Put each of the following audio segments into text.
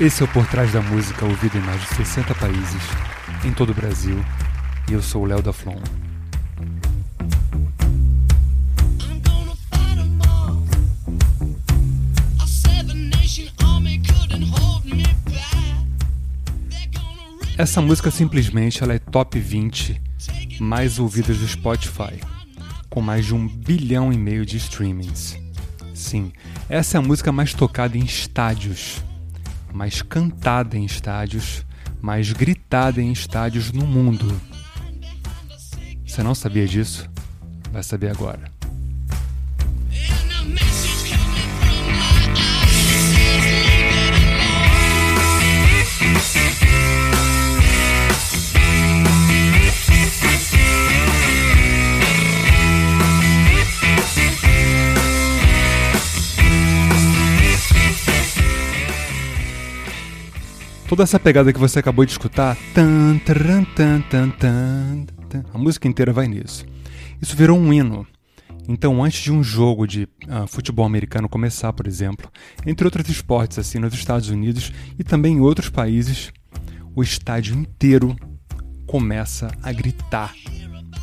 Esse é o Por Trás da Música, ouvido em mais de 60 países, em todo o Brasil. E eu sou o Léo da Flon. Essa música simplesmente ela é top 20 mais ouvidas do Spotify, com mais de um bilhão e meio de streamings. Sim, essa é a música mais tocada em estádios mais cantada em estádios, mais gritada em estádios no mundo. Você não sabia disso? Vai saber agora. Toda essa pegada que você acabou de escutar, tan, tan, tan, tan, tan, a música inteira vai nisso. Isso virou um hino. Então, antes de um jogo de uh, futebol americano começar, por exemplo, entre outros esportes assim nos Estados Unidos e também em outros países, o estádio inteiro começa a gritar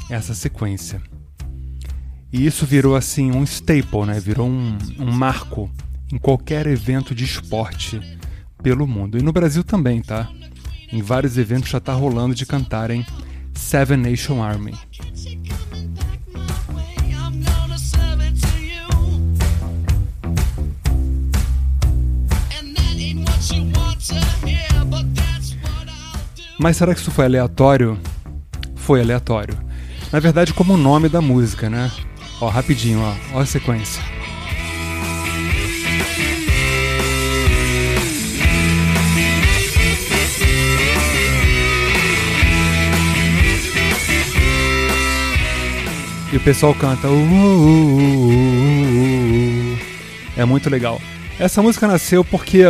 essa sequência. E isso virou assim um staple, né? Virou um, um marco em qualquer evento de esporte pelo mundo. E no Brasil também, tá? Em vários eventos já tá rolando de cantarem Seven Nation Army. Mas será que isso foi aleatório? Foi aleatório. Na verdade, como o nome da música, né? Ó, rapidinho, ó, ó a sequência. E o pessoal canta. Uh, uh, uh, é muito legal. Essa música nasceu porque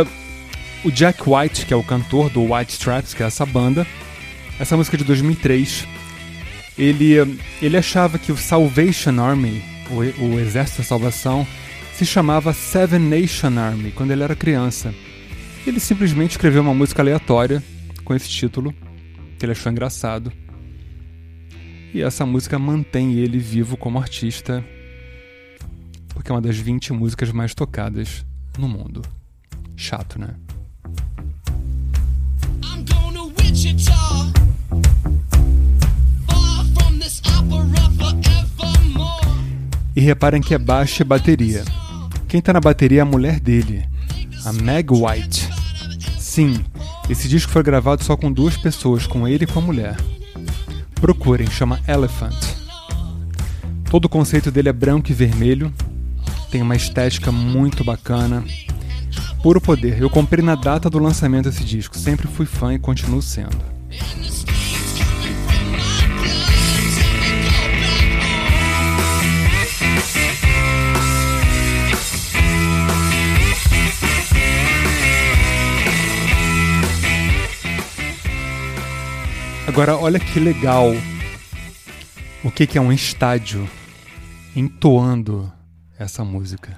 o Jack White, que é o cantor do White Stripes, que é essa banda, essa música é de 2003, ele, ele achava que o Salvation Army, o, o Exército da Salvação, se chamava Seven Nation Army quando ele era criança. Ele simplesmente escreveu uma música aleatória com esse título, que ele achou engraçado. E essa música mantém ele vivo como artista, porque é uma das 20 músicas mais tocadas no mundo. Chato, né? E reparem que é baixa e bateria. Quem tá na bateria é a mulher dele, a Meg White. Sim, esse disco foi gravado só com duas pessoas, com ele e com a mulher. Procurem, chama Elephant. Todo o conceito dele é branco e vermelho, tem uma estética muito bacana. Puro poder. Eu comprei na data do lançamento desse disco, sempre fui fã e continuo sendo. Agora, olha que legal o que, que é um estádio entoando essa música.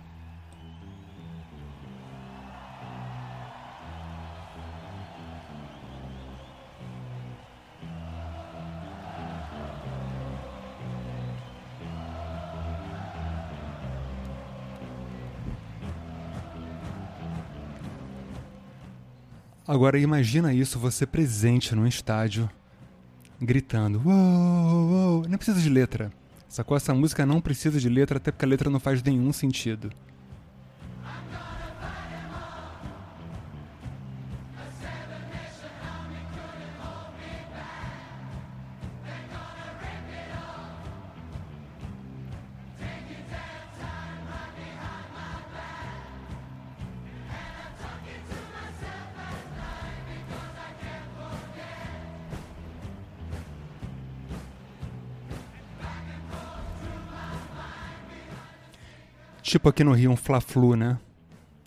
Agora imagina isso você presente num estádio gritando. Uou, uou, Não precisa de letra. Sacou? Essa música não precisa de letra, até porque a letra não faz nenhum sentido. Tipo aqui no Rio, um Fla-Flu, né?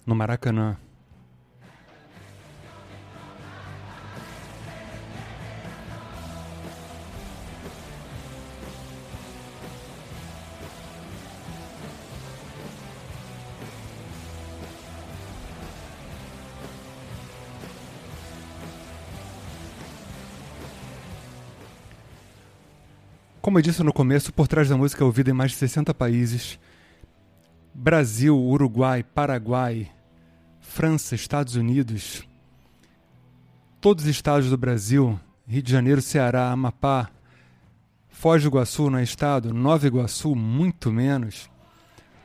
No Maracanã. Como eu disse no começo, por trás da música é ouvida em mais de 60 países Brasil, Uruguai, Paraguai, França, Estados Unidos, todos os estados do Brasil, Rio de Janeiro, Ceará, Amapá, Foz do Iguaçu não é estado, Nova Iguaçu muito menos.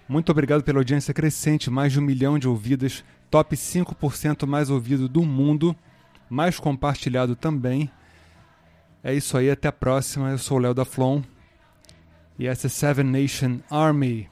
Muito obrigado pela audiência crescente, mais de um milhão de ouvidas, top 5% mais ouvido do mundo, mais compartilhado também. É isso aí, até a próxima. Eu sou o Léo da Flon e essa é Seven Nation Army.